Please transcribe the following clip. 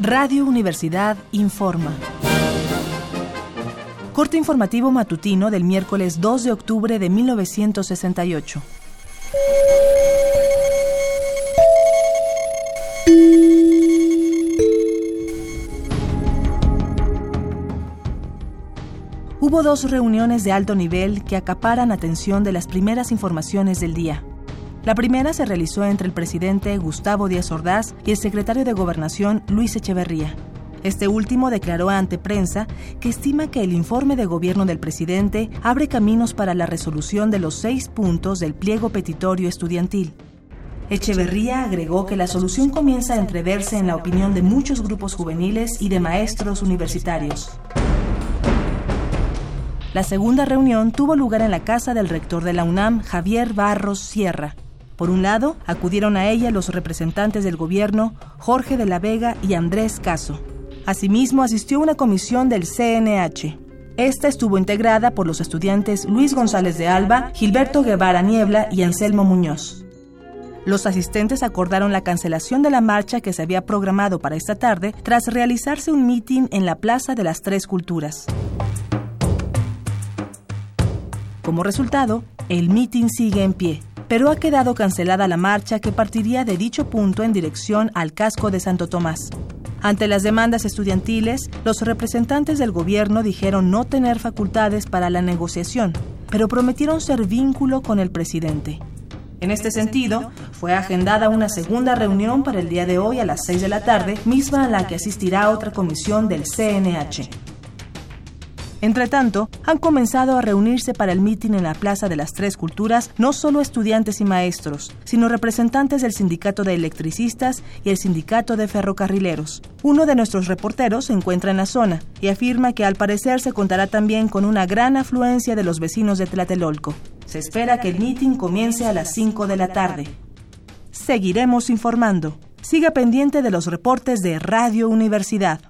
Radio Universidad informa. Corte informativo matutino del miércoles 2 de octubre de 1968. Hubo dos reuniones de alto nivel que acaparan atención de las primeras informaciones del día. La primera se realizó entre el presidente Gustavo Díaz Ordaz y el secretario de Gobernación Luis Echeverría. Este último declaró ante prensa que estima que el informe de gobierno del presidente abre caminos para la resolución de los seis puntos del pliego petitorio estudiantil. Echeverría agregó que la solución comienza a entreverse en la opinión de muchos grupos juveniles y de maestros universitarios. La segunda reunión tuvo lugar en la casa del rector de la UNAM, Javier Barros Sierra. Por un lado, acudieron a ella los representantes del gobierno, Jorge de la Vega y Andrés Caso. Asimismo, asistió una comisión del CNH. Esta estuvo integrada por los estudiantes Luis González de Alba, Gilberto Guevara Niebla y Anselmo Muñoz. Los asistentes acordaron la cancelación de la marcha que se había programado para esta tarde tras realizarse un mitin en la Plaza de las Tres Culturas. Como resultado, el mitin sigue en pie pero ha quedado cancelada la marcha que partiría de dicho punto en dirección al casco de Santo Tomás. Ante las demandas estudiantiles, los representantes del gobierno dijeron no tener facultades para la negociación, pero prometieron ser vínculo con el presidente. En este sentido, fue agendada una segunda reunión para el día de hoy a las 6 de la tarde, misma a la que asistirá otra comisión del CNH. Entre tanto, han comenzado a reunirse para el mitin en la Plaza de las Tres Culturas no solo estudiantes y maestros, sino representantes del Sindicato de Electricistas y el Sindicato de Ferrocarrileros. Uno de nuestros reporteros se encuentra en la zona y afirma que al parecer se contará también con una gran afluencia de los vecinos de Tlatelolco. Se espera que el mitin comience a las 5 de la tarde. Seguiremos informando. Siga pendiente de los reportes de Radio Universidad.